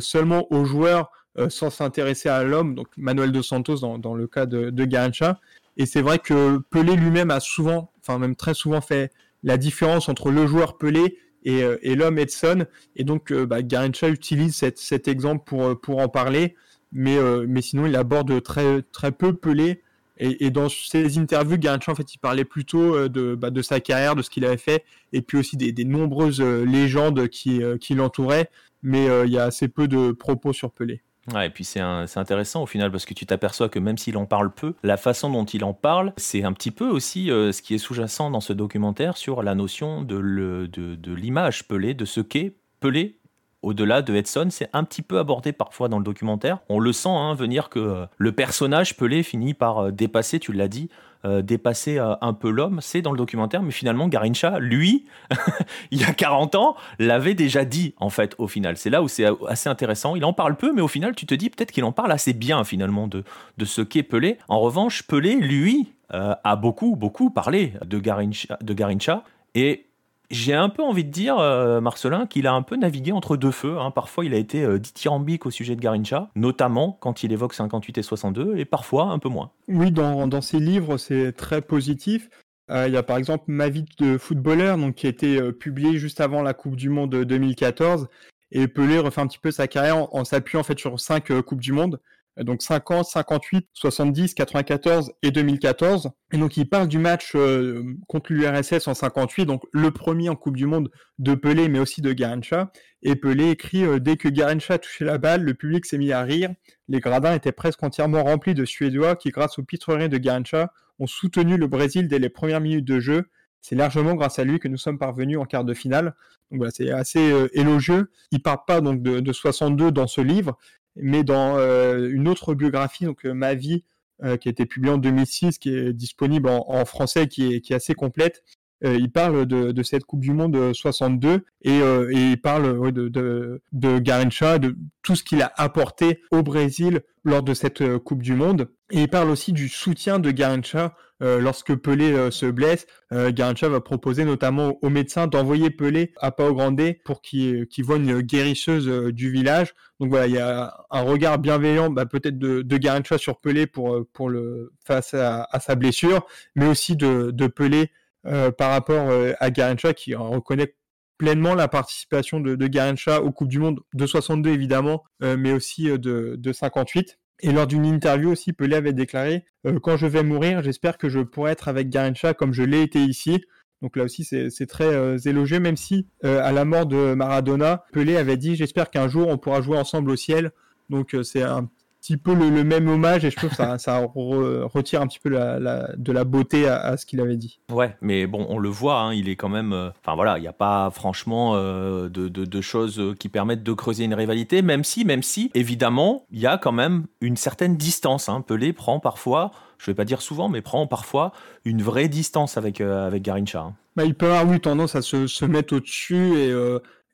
seulement aux joueurs euh, sans s'intéresser à l'homme, donc Manuel dos Santos dans, le cas de, Garincha. Et c'est vrai que Pelé lui-même a souvent, enfin même très souvent fait la différence entre le joueur Pelé et, euh, l'homme Edson. Et donc bah, Garincha utilise cet exemple pour, pour en parler, mais, mais sinon il aborde très, très peu Pelé. Et, et, dans ses interviews, Garincha, en fait, il parlait plutôt de, bah, de sa carrière, de ce qu'il avait fait, et puis aussi des, des nombreuses légendes qui, qui l'entouraient mais euh, il y a assez peu de propos sur Pelé. Ouais, et puis c'est intéressant au final parce que tu t'aperçois que même s'il en parle peu, la façon dont il en parle, c'est un petit peu aussi euh, ce qui est sous-jacent dans ce documentaire sur la notion de l'image Pelé, de ce qu'est Pelé au-delà de Edson, c'est un petit peu abordé parfois dans le documentaire. On le sent hein, venir que euh, le personnage Pelé finit par dépasser, tu l'as dit, euh, dépasser un peu l'homme, c'est dans le documentaire, mais finalement Garincha, lui, il y a 40 ans, l'avait déjà dit en fait au final. C'est là où c'est assez intéressant. Il en parle peu, mais au final tu te dis peut-être qu'il en parle assez bien finalement de, de ce qu'est Pelé. En revanche, Pelé, lui, a beaucoup, beaucoup parlé de Garincha, de Garincha et j'ai un peu envie de dire, euh, Marcelin, qu'il a un peu navigué entre deux feux. Hein. Parfois, il a été euh, dithyrambique au sujet de Garincha, notamment quand il évoque 58 et 62, et parfois un peu moins. Oui, dans, ses livres, c'est très positif. Euh, il y a par exemple Ma vie de footballeur, donc, qui a été publié juste avant la Coupe du Monde 2014. Et Pelé refait un petit peu sa carrière en, en s'appuyant en fait sur cinq Coupes du Monde donc 50, 58, 70, 94 et 2014. Et donc il parle du match euh, contre l'URSS en 58, donc le premier en Coupe du Monde de Pelé, mais aussi de Garincha. Et Pelé écrit euh, Dès que Garincha touchait la balle, le public s'est mis à rire. Les gradins étaient presque entièrement remplis de Suédois qui, grâce aux pitreries de Garincha, ont soutenu le Brésil dès les premières minutes de jeu. C'est largement grâce à lui que nous sommes parvenus en quart de finale. Donc voilà, c'est assez euh, élogieux. Il part pas donc de, de, 62 dans ce livre, mais dans euh, une autre biographie, donc euh, Ma vie, euh, qui a été publiée en 2006, qui est disponible en, français, qui est, qui est assez complète. Il parle de, de, cette Coupe du Monde 62 et, et il parle de, de, de Garincha, de tout ce qu'il a apporté au Brésil lors de cette Coupe du Monde. Et il parle aussi du soutien de Garincha euh, lorsque Pelé euh, se blesse, euh, Garincha va proposer notamment aux médecins d'envoyer Pelé à Pau Grande pour qu'il voit une guérisseuse du village. Donc voilà, il y a un regard bienveillant bah, peut-être de, de Garincha sur Pelé pour, pour le, face à, sa blessure, mais aussi de, de Pelé par rapport à Garincha qui reconnaît pleinement la participation de, de aux Coupes du Monde de 62 évidemment, mais aussi de, de 58. Et lors d'une interview aussi, Pelé avait déclaré euh, Quand je vais mourir, j'espère que je pourrai être avec Garincha comme je l'ai été ici. Donc là aussi, c'est très euh, élogieux, même si euh, à la mort de Maradona, Pelé avait dit J'espère qu'un jour on pourra jouer ensemble au ciel. Donc c'est un petit peu le, même hommage et je trouve que ça, ça retire un petit peu la, de la beauté à, ce qu'il avait dit. Ouais, mais bon, on le voit, hein, il est quand même. Euh, enfin voilà, il n'y a pas franchement euh, de, de, choses qui permettent de creuser une rivalité, même si, même si, évidemment, il y a quand même une certaine distance. Hein. Pelé prend parfois, je ne vais pas dire souvent, mais prend parfois une vraie distance avec, euh, avec Garincha. Hein. Bah, il peut avoir oui, tendance à se, se mettre au-dessus et,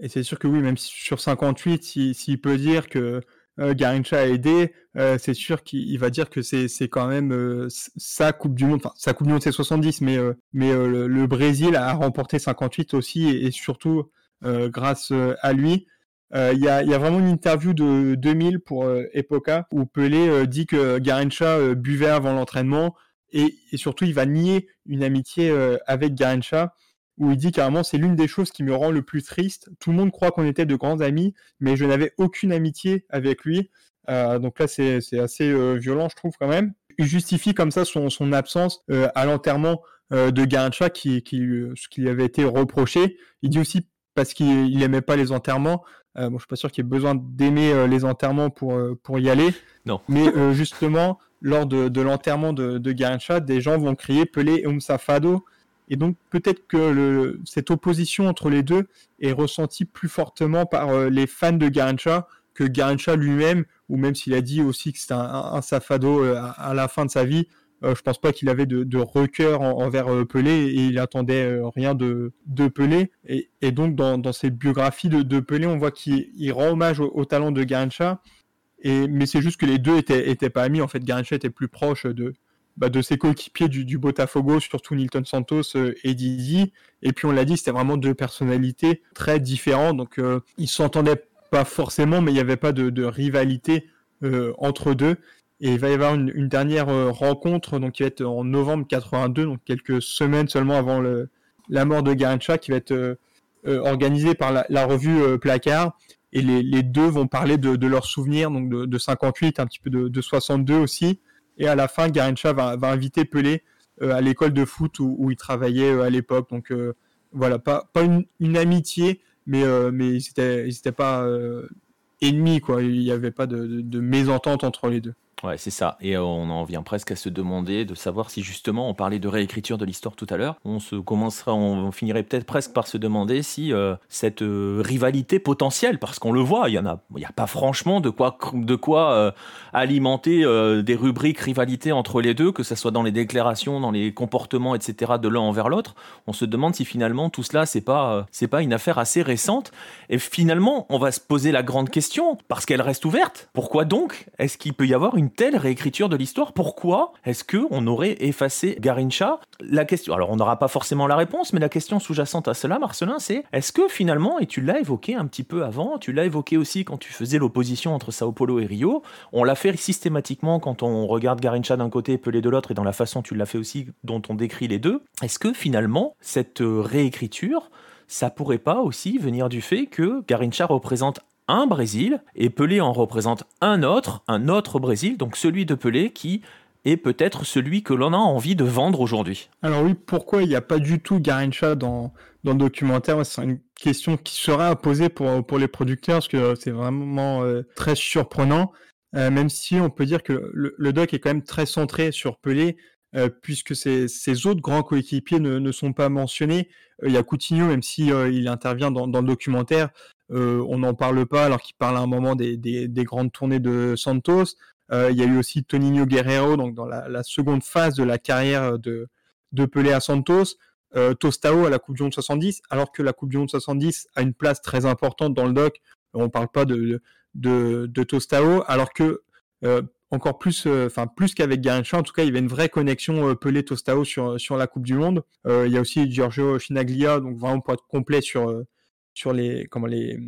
et c'est sûr que oui, même sur 58, s'il peut dire que Garincha a aidé, euh, c'est sûr qu'il va dire que c'est quand même euh, sa Coupe du Monde, enfin sa Coupe du Monde c'est 70, mais, mais le, Brésil a remporté 58 aussi et, surtout grâce à lui. Il y, a, y, a, vraiment une interview de 2000 pour Epoca où Pelé dit que Garincha buvait avant l'entraînement et, et, surtout il va nier une amitié avec Garincha où il dit carrément c'est l'une des choses qui me rend le plus triste. Tout le monde croit qu'on était de grands amis, mais je n'avais aucune amitié avec lui. Euh, donc là, c'est assez euh, violent, je trouve quand même. Il justifie comme ça son, son absence euh, à l'enterrement de Garincha qui, qui, ce qui lui avait été reproché. Il dit aussi parce qu'il n'aimait pas les enterrements. bon, je suis pas sûr qu'il ait besoin d'aimer les enterrements pour, pour y aller. Non. Mais justement, lors de, de l'enterrement de, de Garincha, des gens vont crier Pelé um safado et donc peut-être que cette opposition entre les deux est ressentie plus fortement par euh, les fans de Garincha que Garincha lui-même, ou même s'il a dit aussi que c'était un, safado euh, à, la fin de sa vie, euh, je pense pas qu'il avait de, de envers Pelé et il attendait rien de, de Pelé. Et, donc dans, dans cette biographie de, Pelé, on voit qu'il rend hommage au, talent de Garincha. Et, mais c'est juste que les deux étaient pas amis. En fait, Garincha était plus proche de, bah, de ses coéquipiers du, Botafogo, surtout Nilton Santos euh, et Didi. Et puis on l'a dit, c'était vraiment deux personnalités très différentes. Donc euh, ils s'entendaient pas forcément, mais il n'y avait pas de, rivalité euh, entre deux. Et il va y avoir une, dernière euh, rencontre, donc qui va être en novembre 82, donc quelques semaines seulement avant la mort de Garincha, qui va être organisée par la, revue Placard. Et les, deux vont parler de, leurs souvenirs, donc de, de, 58, un petit peu de 62 aussi. Et à la fin, Garincha va, inviter Pelé euh, à l'école de foot où, il travaillait euh, à l'époque. Donc euh, voilà, pas, une, amitié, mais, ils n'étaient pas ennemis, quoi. Il n'y avait pas de, mésentente entre les deux. Ouais, c'est ça. Et on en vient presque à se demander de savoir si justement, on parlait de réécriture de l'histoire tout à l'heure, on se commencera, on finirait peut-être presque par se demander si euh, cette euh, rivalité potentielle, parce qu'on le voit, il y en a, il a pas franchement de quoi, de quoi euh, alimenter des rubriques rivalité entre les deux, que ce soit dans les déclarations, dans les comportements, etc. de l'un envers l'autre. On se demande si finalement tout cela, c'est pas, c'est pas une affaire assez récente. Et finalement, on va se poser la grande question, parce qu'elle reste ouverte. Pourquoi donc est-ce qu'il peut y avoir une telle réécriture de l'histoire Pourquoi est-ce que on aurait effacé Garincha La question, alors on n'aura pas forcément la réponse, mais la question sous-jacente à cela, Marcelin, c'est est-ce que finalement, et tu l'as évoqué un petit peu avant, tu l'as évoqué aussi quand tu faisais l'opposition entre Sao Paulo et Rio, on l'a fait systématiquement quand on regarde Garincha d'un côté et Pelé de l'autre, et dans la façon tu l'as fait aussi dont on décrit les deux. Est-ce que finalement, cette réécriture, ça pourrait pas aussi venir du fait que Garincha représente un Brésil et Pelé en représente un autre, un autre Brésil, donc celui de Pelé qui est peut-être celui que l'on a envie de vendre aujourd'hui. Alors oui, pourquoi il n'y a pas du tout Garincha dans, dans le documentaire? C'est une question qui sera à poser pour, pour les producteurs, parce que c'est vraiment euh, très surprenant, euh, même si on peut dire que le, doc est quand même très centré sur Pelé, euh, puisque ses, autres grands coéquipiers ne, sont pas mentionnés. Il y a Coutinho, même si il intervient dans, le documentaire, on n'en parle pas alors qu'il parle à un moment des, grandes tournées de Santos. Euh, il y a eu aussi Toninho Guerrero, donc dans la, seconde phase de la carrière de, Pelé à Santos. Euh, Tostao à la Coupe du Monde 70, alors que la Coupe du Monde 70 a une place très importante dans le doc. On ne parle pas de, Tostao, alors que encore plus, enfin plus qu'avec Garrincha, en tout cas, il y avait une vraie connexion Pelé-Tostao sur, sur la Coupe du Monde. il y a aussi Giorgio Finaglia, donc vraiment pour être complet sur, sur les, comment les,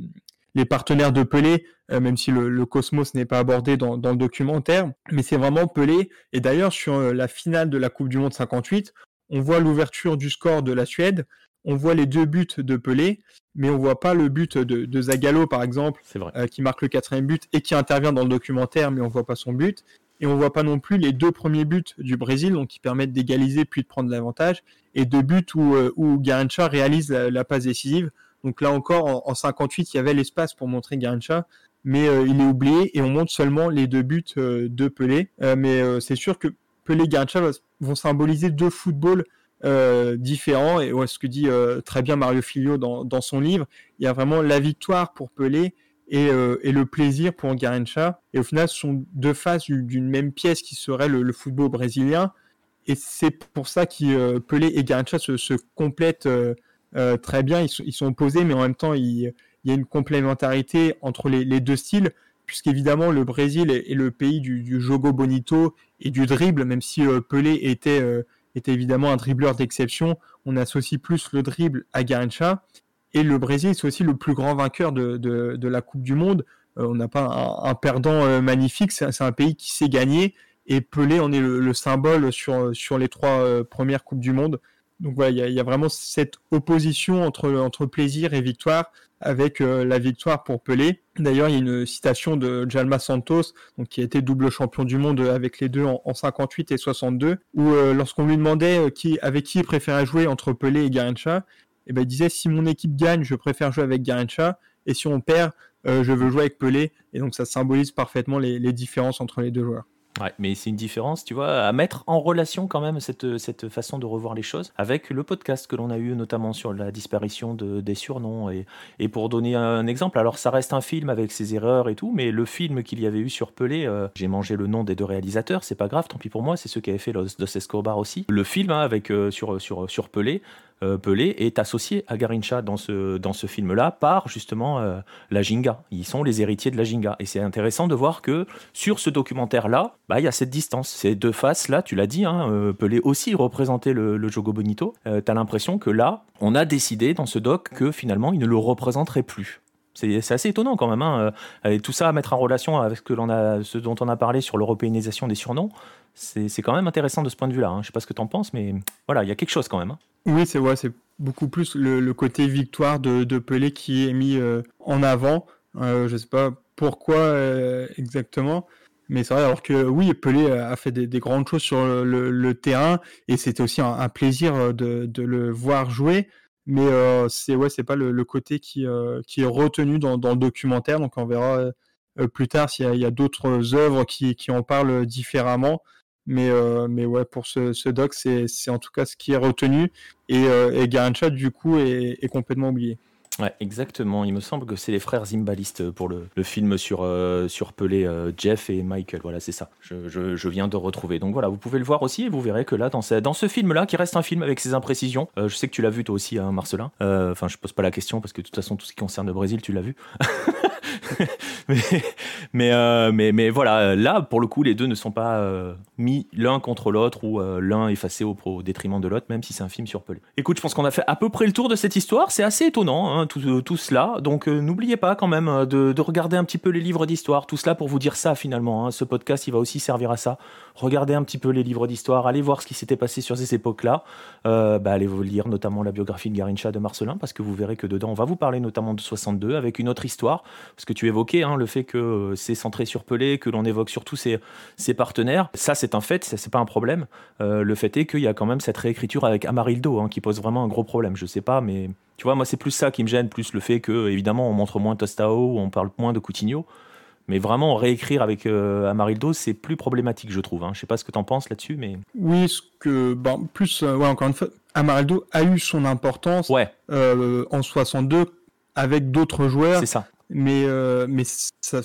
les partenaires de Pelé, euh, même si le, Cosmos n'est pas abordé dans, dans, le documentaire. Mais c'est vraiment Pelé. Et d'ailleurs, sur euh, la finale de la Coupe du Monde 58, on voit l'ouverture du score de la Suède, on voit les deux buts de Pelé, mais on voit pas le but de, de Zagallo, par exemple, euh, qui marque le quatrième but et qui intervient dans le documentaire, mais on voit pas son but. Et on voit pas non plus les deux premiers buts du Brésil, donc qui permettent d'égaliser puis de prendre l'avantage, et deux buts où, où Garrincha réalise la passe décisive. Donc là encore, en, 58, il y avait l'espace pour montrer Garrincha, mais euh, il est oublié et on montre seulement les deux buts euh, de Pelé. Euh, mais c'est sûr que Pelé et Garrincha vont symboliser deux footballs différents. Et ouais, ce que dit très bien Mario Filio dans, son livre, il y a vraiment la victoire pour Pelé et, le plaisir pour Garrincha. Et au final, ce sont deux faces d'une même pièce qui serait le, football brésilien. Et c'est pour ça que Pelé et Garrincha se, complètent très bien. Ils, sont opposés, mais en même temps, il, y a une complémentarité entre les, deux styles, puisqu'évidemment, le Brésil est, le pays du, jogo bonito et du dribble, même si euh, Pelé était, euh, était évidemment un dribbleur d'exception. On associe plus le dribble à Garrincha. Et le Brésil, c'est aussi le plus grand vainqueur de, la Coupe du Monde. on n'a pas un, perdant magnifique, c'est un pays qui sait gagner. Et Pelé en est le, symbole sur, sur les trois premières Coupes du Monde. Donc voilà, il y, a vraiment cette opposition entre, plaisir et victoire avec euh, la victoire pour Pelé. D'ailleurs, il y a une citation de Jalma Santos, qui a été double champion du monde avec les deux en, 58 et 62, où euh, lorsqu'on lui demandait euh, qui, avec qui il préférait jouer entre Pelé et Garrincha, eh ben, il disait si mon équipe gagne, je préfère jouer avec Garrincha, et si on perd, je veux jouer avec Pelé. Et donc ça symbolise parfaitement les différences entre les deux joueurs. Mais c'est une différence, tu vois, à mettre en relation quand même cette, cette façon de revoir les choses avec le podcast que l'on a eu notamment sur la disparition de, des surnoms. Et, et, pour donner un exemple, alors ça reste un film avec ses erreurs et tout, mais le film qu'il y avait eu sur Pelé, euh, j'ai mangé le nom des deux réalisateurs, c'est pas grave, tant pis pour moi, c'est ceux qui avaient fait Los Dos Escobar aussi. Le film hein, avec, euh, sur, sur, sur Pelé, Pelé est associé à Garincha dans ce, dans ce film-là par justement euh, la Jinga. Ils sont les héritiers de la Jinga. Et c'est intéressant de voir que sur ce documentaire-là, bah, il y a cette distance. Ces deux faces-là, tu l'as dit, hein, euh, Pelé aussi représentait le, Jogo Bonito. tu as l'impression que là, on a décidé dans ce doc que finalement, il ne le représenterait plus. C'est assez étonnant quand même. Hein. Et tout ça à mettre en relation avec ce dont on a parlé sur l'européanisation des surnoms, c'est quand même intéressant de ce point de vue-là. Hein. Je sais pas ce que tu en penses, mais voilà, il y a quelque chose quand même. Hein. Oui, c'est ouais, beaucoup plus le, côté victoire de, Pelé qui est mis euh, en avant. Euh, je sais pas pourquoi euh, exactement, mais c'est vrai alors que oui, Pelé a fait des, grandes choses sur le, terrain et c'était aussi un, plaisir de, le voir jouer. Mais c'est ouais, c'est pas le, côté qui, qui est retenu dans, dans, le documentaire, donc on verra plus tard s'il y a, d'autres œuvres qui, qui, en parlent différemment. Mais, mais ouais, pour ce, doc, c'est en tout cas ce qui est retenu. Et, et Garancha, du coup, est, complètement oublié. Ouais, exactement. Il me semble que c'est les frères Zimbalistes pour le, le film sur, euh, sur Pelé, euh, Jeff et Michael. Voilà, c'est ça. Je, je, viens de retrouver. Donc voilà, vous pouvez le voir aussi et vous verrez que là, dans ce, dans ce film-là, qui reste un film avec ses imprécisions, euh, je sais que tu l'as vu toi aussi, hein, Marcelin. Enfin, je pose pas la question parce que de toute façon, tout ce qui concerne le Brésil, tu l'as vu. mais, mais, euh, mais, mais, voilà, là, pour le coup, les deux ne sont pas euh, mis l'un contre l'autre ou euh, l'un effacé au, détriment de l'autre, même si c'est un film sur Pelé. Écoute, je pense qu'on a fait à peu près le tour de cette histoire. C'est assez étonnant, hein, tout, tout, cela. Donc, n'oubliez pas quand même de, de, regarder un petit peu les livres d'histoire. Tout cela pour vous dire ça, finalement. Hein. Ce podcast, il va aussi servir à ça. Regardez un petit peu les livres d'histoire. Allez voir ce qui s'était passé sur ces époques-là. bah, allez vous lire notamment la biographie de Garincha de Marcelin, parce que vous verrez que dedans, on va vous parler notamment de 62 avec une autre histoire. Parce que tu évoquais hein, le fait que euh, c'est centré sur Pelé, que l'on évoque surtout ses, partenaires. Ça, c'est un fait, c'est pas un problème. Euh, le fait est qu'il y a quand même cette réécriture avec Amarildo hein, qui pose vraiment un gros problème. Je sais pas, mais tu vois, moi, c'est plus ça qui me gêne, plus le fait que, évidemment, on montre moins Tostao, on parle moins de Coutinho. Mais vraiment, réécrire avec euh, Amarildo, c'est plus problématique, je trouve. Hein. Je sais pas ce que tu en penses là-dessus, mais. Oui, ce que. Bon, plus, ouais, encore une fois, Amarildo a eu son importance ouais. en 62 avec d'autres joueurs. C'est ça mais, euh, mais ça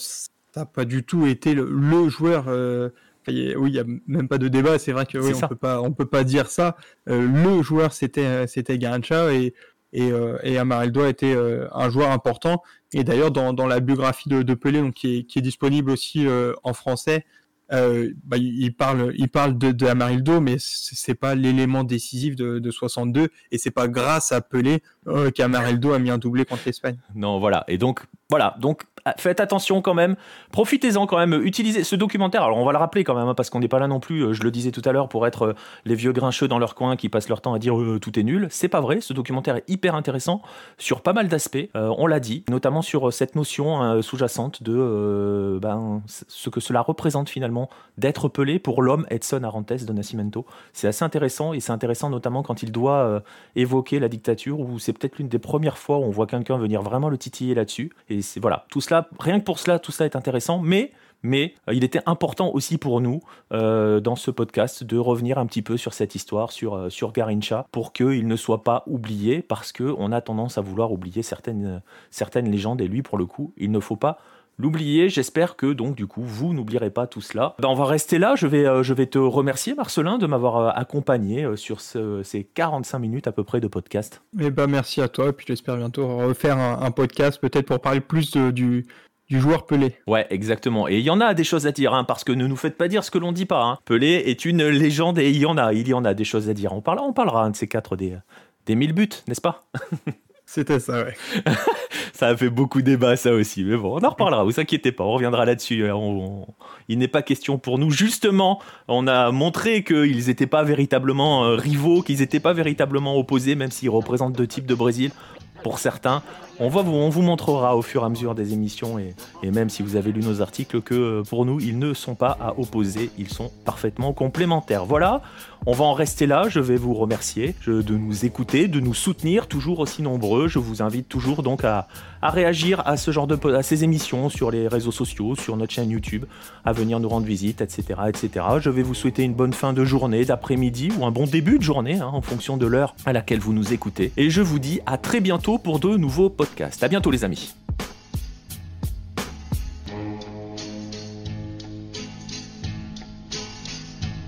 n'a pas du tout été le, le joueur. Euh, oui, il n'y a même pas de débat. C'est vrai que oui, on peut pas, on peut pas dire ça. Euh, le joueur, c'était, c'était Garancha et et, et Amarildo a été un joueur important. Et d'ailleurs, dans, la biographie de, Pelé, donc qui est, disponible aussi en français, euh, bah, il parle, il parle de, Amarildo, mais c'est pas l'élément décisif de, de, 62, et c'est pas grâce à Pelé euh, qu'Amarildo a mis un doublé contre l'Espagne. Non, voilà. Et donc, voilà. Donc, faites attention quand même, profitez-en quand même, utilisez ce documentaire. Alors on va le rappeler quand même, hein, parce qu'on n'est pas là non plus, euh, je le disais tout à l'heure, pour être euh, les vieux grincheux dans leur coin qui passent leur temps à dire euh, tout est nul. C'est pas vrai, ce documentaire est hyper intéressant sur pas mal d'aspects, on l'a dit, notamment sur cette notion sous-jacente de ben, ce que cela représente finalement d'être pelé pour l'homme Edson Arantes de Nascimento. C'est assez intéressant, et c'est intéressant notamment quand il doit évoquer la dictature, où c'est peut-être l'une des premières fois où on voit quelqu'un venir vraiment le titiller là-dessus. Et c'est voilà, tout rien que pour cela, tout ça est intéressant, mais euh, il était important aussi pour nous euh, dans ce podcast de revenir un petit peu sur cette histoire, sur, euh, Garincha, pour qu'il ne soit pas oublié, parce qu'on a tendance à vouloir oublier certaines légendes, et lui, pour le coup, il ne faut pas l'oublier. J'espère que donc du coup vous n'oublierez pas tout cela. Ben, on va rester là. Je vais, je vais te remercier Marcelin de m'avoir accompagné sur ces 45 minutes à peu près de podcast. Eh ben merci à toi et puis j'espère bientôt refaire un, podcast peut-être pour parler plus du, du joueur Pelé. Ouais, exactement. Et il y en a des choses à dire, hein, parce que ne nous faites pas dire ce que l'on dit pas. Hein. Pelé est une légende et il y en a, il y en a des choses à dire. On parlera, on parlera de ces quatre des, des mille buts, n'est-ce pas? C'était ça, ouais. ça a fait beaucoup débat, ça aussi. Mais bon, on en reparlera, vous inquiétez pas, on reviendra là-dessus. Il n'est pas question pour nous. Justement, on a montré qu'ils n'étaient pas véritablement euh, rivaux, qu'ils n'étaient pas véritablement opposés, même s'ils représentent deux types de Brésil pour certains. On, va vous, on vous montrera au fur et à mesure des émissions et, même si vous avez lu nos articles que euh, pour nous, ils ne sont pas à opposer, ils sont parfaitement complémentaires. Voilà, on va en rester là. Je vais vous remercier de nous écouter, de nous soutenir, toujours aussi nombreux. Je vous invite toujours donc à, réagir à ces émissions sur les réseaux sociaux, sur notre chaîne YouTube, à venir nous rendre visite, etc., etc. Je vais vous souhaiter une bonne fin de journée, d'après-midi ou un bon début de journée hein, en fonction de l'heure à laquelle vous nous écoutez. Et je vous dis à très bientôt pour de nouveaux podcasts. À bientôt les amis.